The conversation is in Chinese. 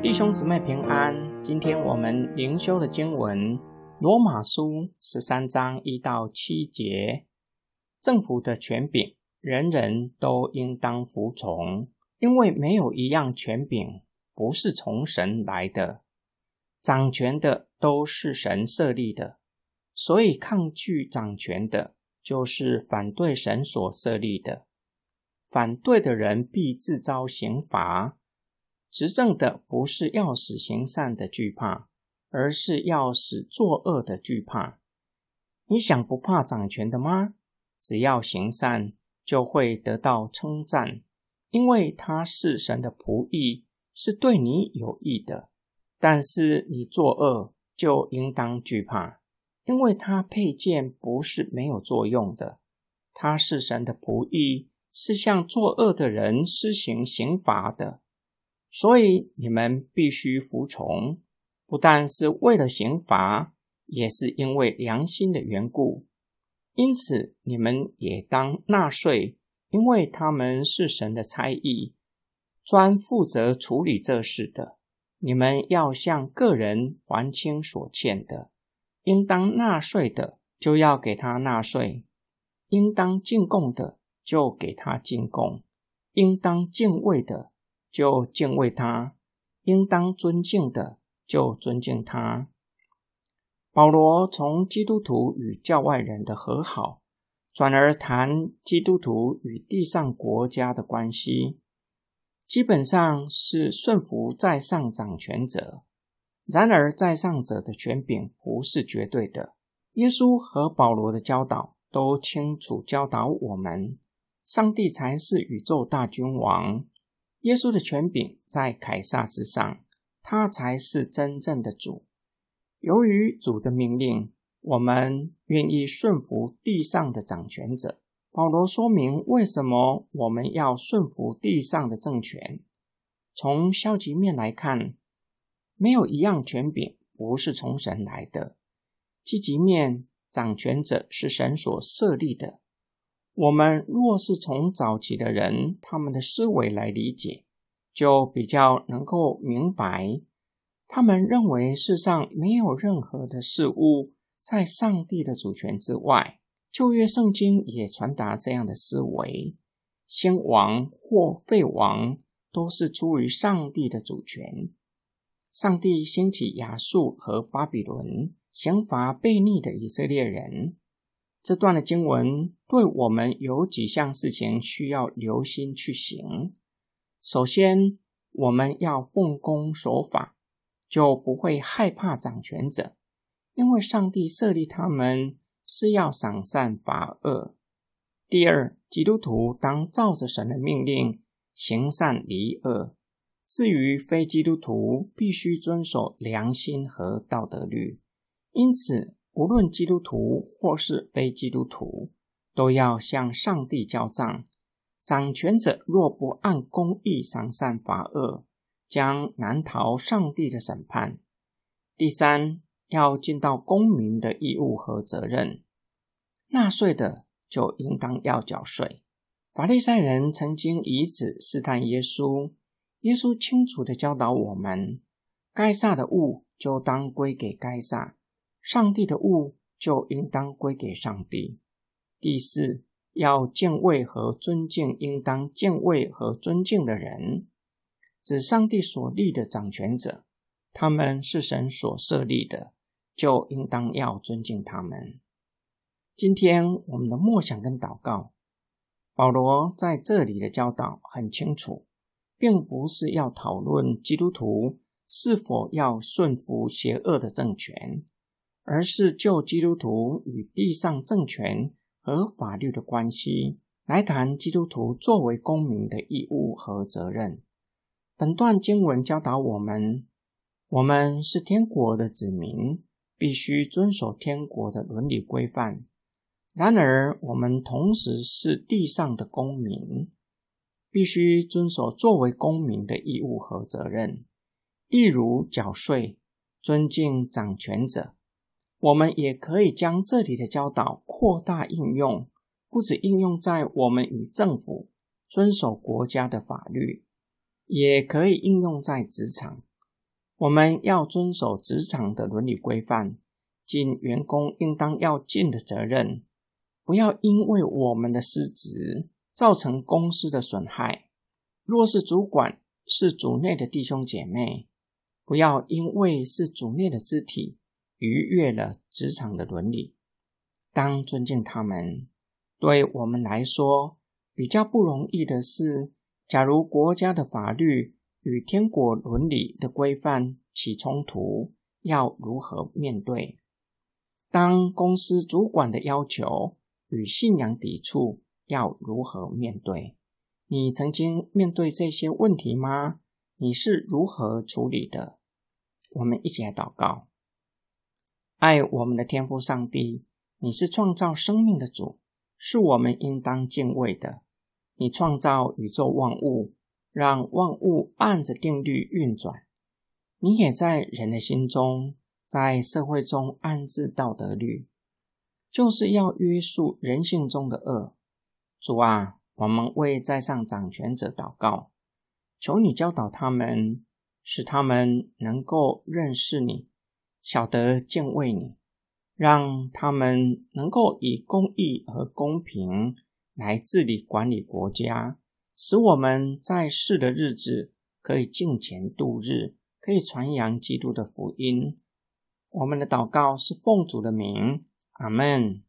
弟兄姊妹平安，今天我们灵修的经文《罗马书》十三章一到七节，政府的权柄，人人都应当服从，因为没有一样权柄不是从神来的。掌权的都是神设立的，所以抗拒掌权的，就是反对神所设立的。反对的人必自遭刑罚。执政的不是要使行善的惧怕，而是要使作恶的惧怕。你想不怕掌权的吗？只要行善，就会得到称赞，因为他是神的仆役，是对你有益的。但是你作恶，就应当惧怕，因为他佩剑不是没有作用的。他是神的仆役，是向作恶的人施行刑罚的。所以你们必须服从，不但是为了刑罚，也是因为良心的缘故。因此，你们也当纳税，因为他们是神的差役，专负责处理这事的。你们要向个人还清所欠的，应当纳税的就要给他纳税，应当进贡的就给他进贡，应当敬畏的。就敬畏他，应当尊敬的就尊敬他。保罗从基督徒与教外人的和好，转而谈基督徒与地上国家的关系，基本上是顺服在上掌权者。然而，在上者的权柄不是绝对的。耶稣和保罗的教导都清楚教导我们：上帝才是宇宙大君王。耶稣的权柄在凯撒之上，他才是真正的主。由于主的命令，我们愿意顺服地上的掌权者。保罗说明为什么我们要顺服地上的政权。从消极面来看，没有一样权柄不是从神来的；积极面，掌权者是神所设立的。我们若是从早期的人他们的思维来理解，就比较能够明白，他们认为世上没有任何的事物在上帝的主权之外。旧约圣经也传达这样的思维：先王或废王都是出于上帝的主权。上帝兴起亚述和巴比伦，刑罚悖逆的以色列人。这段的经文对我们有几项事情需要留心去行。首先，我们要奉公守法，就不会害怕掌权者，因为上帝设立他们是要赏善罚恶。第二，基督徒当照着神的命令行善离恶。至于非基督徒，必须遵守良心和道德律。因此。无论基督徒或是非基督徒，都要向上帝交账。掌权者若不按公义赏善罚恶，将难逃上帝的审判。第三，要尽到公民的义务和责任。纳税的就应当要缴税。法利赛人曾经以此试探耶稣，耶稣清楚的教导我们：该撒的物就当归给该撒。上帝的物就应当归给上帝。第四，要敬畏和尊敬应当敬畏和尊敬的人，指上帝所立的掌权者，他们是神所设立的，就应当要尊敬他们。今天我们的默想跟祷告，保罗在这里的教导很清楚，并不是要讨论基督徒是否要顺服邪恶的政权。而是就基督徒与地上政权和法律的关系来谈基督徒作为公民的义务和责任。本段经文教导我们：我们是天国的子民，必须遵守天国的伦理规范；然而，我们同时是地上的公民，必须遵守作为公民的义务和责任，例如缴税、尊敬掌权者。我们也可以将这里的教导扩大应用，不止应用在我们与政府遵守国家的法律，也可以应用在职场。我们要遵守职场的伦理规范，尽员工应当要尽的责任，不要因为我们的失职造成公司的损害。若是主管是组内的弟兄姐妹，不要因为是组内的肢体。逾越了职场的伦理，当尊敬他们。对我们来说，比较不容易的是，假如国家的法律与天国伦理的规范起冲突，要如何面对？当公司主管的要求与信仰抵触，要如何面对？你曾经面对这些问题吗？你是如何处理的？我们一起来祷告。爱我们的天父上帝，你是创造生命的主，是我们应当敬畏的。你创造宇宙万物，让万物按着定律运转。你也在人的心中，在社会中安置道德律，就是要约束人性中的恶。主啊，我们为在上掌权者祷告，求你教导他们，使他们能够认识你。晓得敬畏你，让他们能够以公义和公平来治理管理国家，使我们在世的日子可以敬虔度日，可以传扬基督的福音。我们的祷告是奉主的名，阿门。